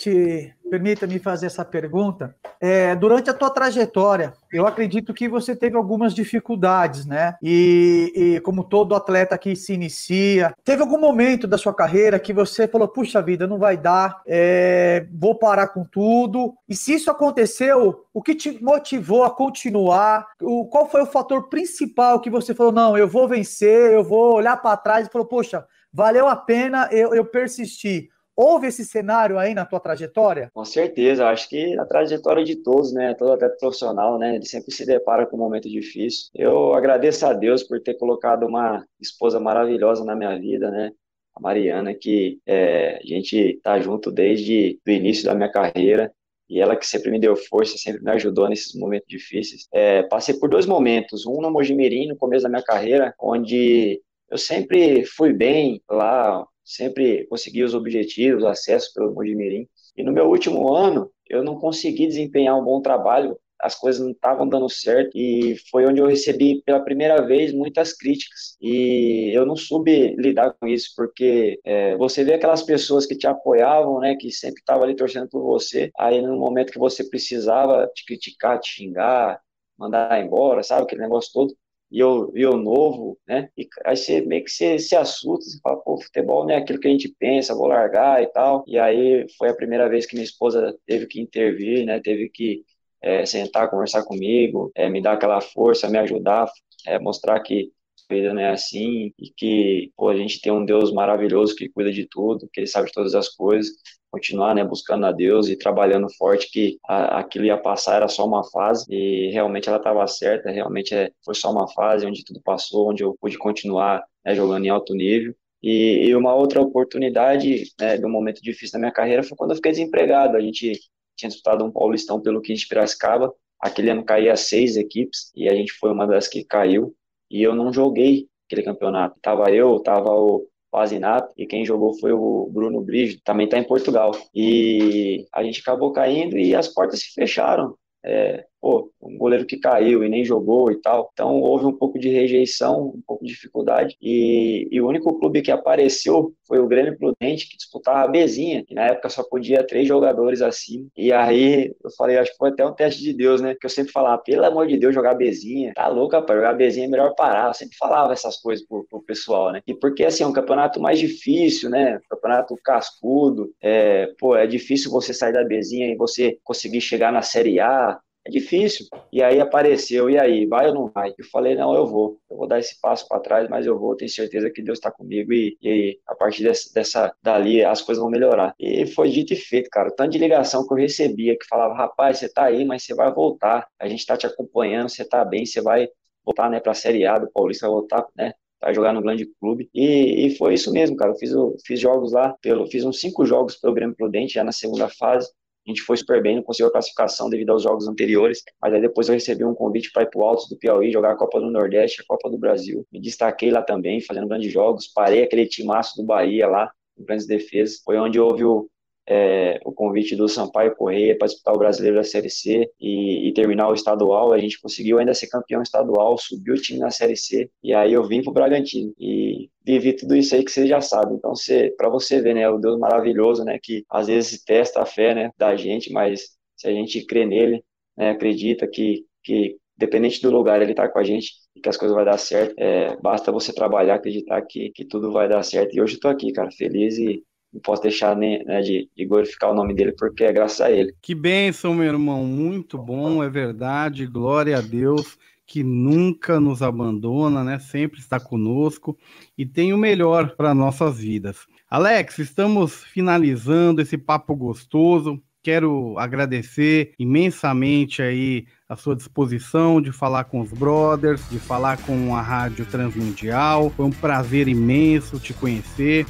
te permita-me fazer essa pergunta. É, durante a tua trajetória, eu acredito que você teve algumas dificuldades, né? E, e, como todo atleta que se inicia, teve algum momento da sua carreira que você falou: puxa vida, não vai dar, é, vou parar com tudo. E se isso aconteceu, o que te motivou a continuar? O, qual foi o fator principal que você falou: não, eu vou vencer, eu vou olhar para trás e falou: poxa, valeu a pena eu, eu persistir? Houve esse cenário aí na tua trajetória? Com certeza, acho que na trajetória de todos, né, todo atleta profissional, né, ele sempre se depara com um momento difícil. Eu agradeço a Deus por ter colocado uma esposa maravilhosa na minha vida, né, a Mariana, que é, a gente tá junto desde o início da minha carreira, e ela que sempre me deu força, sempre me ajudou nesses momentos difíceis. É, passei por dois momentos, um no Mojimirim, no começo da minha carreira, onde eu sempre fui bem lá, sempre consegui os objetivos, acesso pelo Mojimirim. E no meu último ano, eu não consegui desempenhar um bom trabalho, as coisas não estavam dando certo e foi onde eu recebi pela primeira vez muitas críticas e eu não soube lidar com isso porque é, você vê aquelas pessoas que te apoiavam, né, que sempre estavam ali torcendo por você, aí no momento que você precisava te criticar, te xingar, mandar embora, sabe aquele negócio todo, e eu, eu novo, né? E aí você meio que se, se assusta, você fala, pô, futebol não é aquilo que a gente pensa, vou largar e tal. E aí foi a primeira vez que minha esposa teve que intervir, né? Teve que é, sentar, conversar comigo, é, me dar aquela força, me ajudar, é, mostrar que a vida não é assim e que pô, a gente tem um Deus maravilhoso que cuida de tudo, que ele sabe de todas as coisas continuar, né, buscando a Deus e trabalhando forte que a, aquilo ia passar, era só uma fase e realmente ela estava certa, realmente é, foi só uma fase onde tudo passou, onde eu pude continuar né, jogando em alto nível. E, e uma outra oportunidade né, de um momento difícil na minha carreira foi quando eu fiquei desempregado. A gente tinha disputado um Paulistão pelo 15 de Piracicaba, aquele ano caía seis equipes e a gente foi uma das que caiu e eu não joguei aquele campeonato. Tava eu, tava o Pazinato, e quem jogou foi o Bruno Brígido, também está em Portugal. E a gente acabou caindo e as portas se fecharam. É, pô, um goleiro que caiu e nem jogou e tal. Então houve um pouco de rejeição, um pouco de dificuldade. E, e o único clube que apareceu foi o Grêmio Prudente, que disputava a Bezinha, e na época só podia três jogadores assim. E aí eu falei, acho que foi até um teste de Deus, né? Que eu sempre falava, pelo amor de Deus, jogar Bezinha. Tá louco, rapaz, jogar Bezinha é melhor parar. Eu sempre falava essas coisas pro, pro pessoal, né? E porque assim, é um campeonato mais difícil, né? Campeonato cascudo. É, pô, é difícil você sair da Bezinha e você conseguir chegar na Série A é difícil. E aí apareceu, e aí, vai ou não vai? Eu falei, não, eu vou. Eu vou dar esse passo para trás, mas eu vou, tenho certeza que Deus está comigo e, e, a partir dessa, dessa, dali as coisas vão melhorar. E foi dito e feito, cara. Tanto de ligação que eu recebia que falava, rapaz, você tá aí, mas você vai voltar. A gente tá te acompanhando, você tá bem, você vai voltar, né, pra Série A do Paulista, vai voltar, né, vai jogar no grande clube. E, e, foi isso mesmo, cara. Eu fiz, eu fiz jogos lá, pelo, fiz uns cinco jogos pelo Grêmio Prudente, já na segunda fase. A gente foi super bem, não conseguiu a classificação devido aos jogos anteriores, mas aí depois eu recebi um convite para ir para o Altos do Piauí, jogar a Copa do Nordeste, a Copa do Brasil. Me destaquei lá também, fazendo grandes jogos, parei aquele timaço do Bahia lá, grandes defesas. Foi onde houve o, é, o convite do Sampaio Correia para disputar o Brasileiro da Série C e, e, terminar o estadual. A gente conseguiu ainda ser campeão estadual, subiu o time na Série C e aí eu vim para o Bragantino e vivi tudo isso aí que você já sabe. Então, para você ver, né, o Deus maravilhoso, né, que às vezes testa a fé, né, da gente, mas se a gente crê nele, né, acredita que, que independente do lugar, ele está com a gente e que as coisas vão dar certo. É, basta você trabalhar, acreditar que, que tudo vai dar certo. E hoje estou aqui, cara, feliz e não posso deixar né, de, de, glorificar o nome dele, porque é graças a ele. Que bênção, meu irmão, muito bom, é verdade, glória a Deus, que nunca nos abandona, né? Sempre está conosco e tem o melhor para nossas vidas. Alex, estamos finalizando esse papo gostoso. Quero agradecer imensamente aí a sua disposição de falar com os brothers, de falar com a Rádio Transmundial. Foi um prazer imenso te conhecer.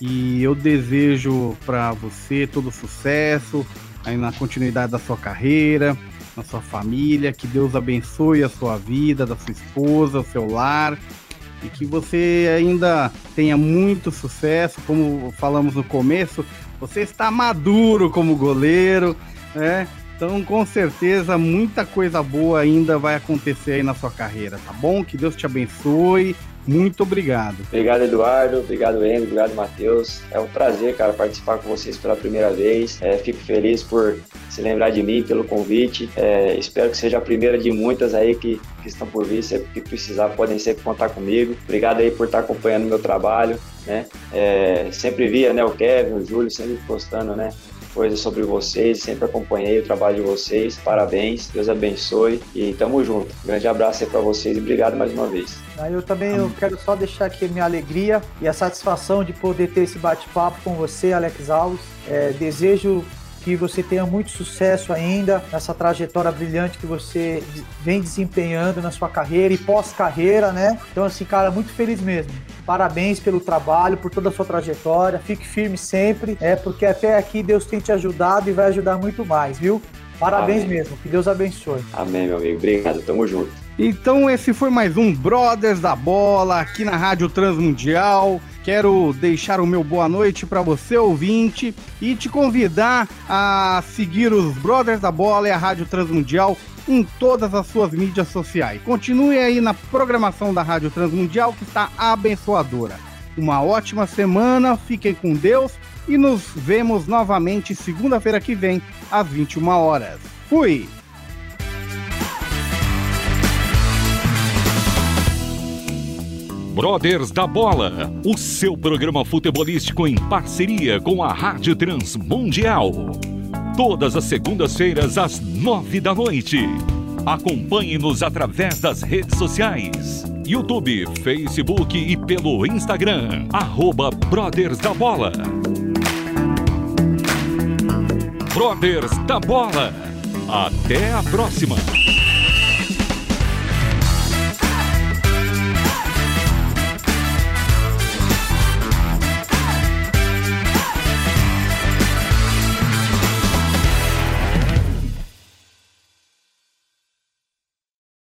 E eu desejo para você todo sucesso aí na continuidade da sua carreira, na sua família, que Deus abençoe a sua vida, da sua esposa, o seu lar e que você ainda tenha muito sucesso, como falamos no começo, você está maduro como goleiro, É, então, com certeza, muita coisa boa ainda vai acontecer aí na sua carreira, tá bom? Que Deus te abençoe. Muito obrigado. Obrigado, Eduardo. Obrigado, Henrique. Obrigado, Matheus. É um prazer, cara, participar com vocês pela primeira vez. É, fico feliz por se lembrar de mim, pelo convite. É, espero que seja a primeira de muitas aí que, que estão por vir. Sempre que precisar, podem sempre contar comigo. Obrigado aí por estar acompanhando meu trabalho. Né? É, sempre via né, o Kevin, o Júlio, sempre postando né, coisas sobre vocês, sempre acompanhei o trabalho de vocês. Parabéns, Deus abençoe e tamo junto. grande abraço aí para vocês e obrigado mais uma vez. Eu também eu quero só deixar aqui a minha alegria e a satisfação de poder ter esse bate-papo com você, Alex Alves. É, desejo que você tenha muito sucesso ainda nessa trajetória brilhante que você vem desempenhando na sua carreira e pós-carreira, né? Então, assim, cara, muito feliz mesmo. Parabéns pelo trabalho, por toda a sua trajetória. Fique firme sempre, é porque até aqui Deus tem te ajudado e vai ajudar muito mais, viu? Parabéns Amém. mesmo. Que Deus abençoe. Amém, meu amigo. Obrigado. Tamo junto. Então, esse foi mais um Brothers da Bola aqui na Rádio Transmundial. Quero deixar o meu boa noite para você, ouvinte, e te convidar a seguir os Brothers da Bola e a Rádio Transmundial em todas as suas mídias sociais. Continue aí na programação da Rádio Transmundial que está abençoadora. Uma ótima semana, fiquem com Deus e nos vemos novamente segunda-feira que vem, às 21 horas. Fui! Brothers da Bola, o seu programa futebolístico em parceria com a Rádio Transmundial. Todas as segundas-feiras às nove da noite. Acompanhe-nos através das redes sociais. YouTube, Facebook e pelo Instagram. Arroba Brothers da Bola. Brothers da Bola. Até a próxima.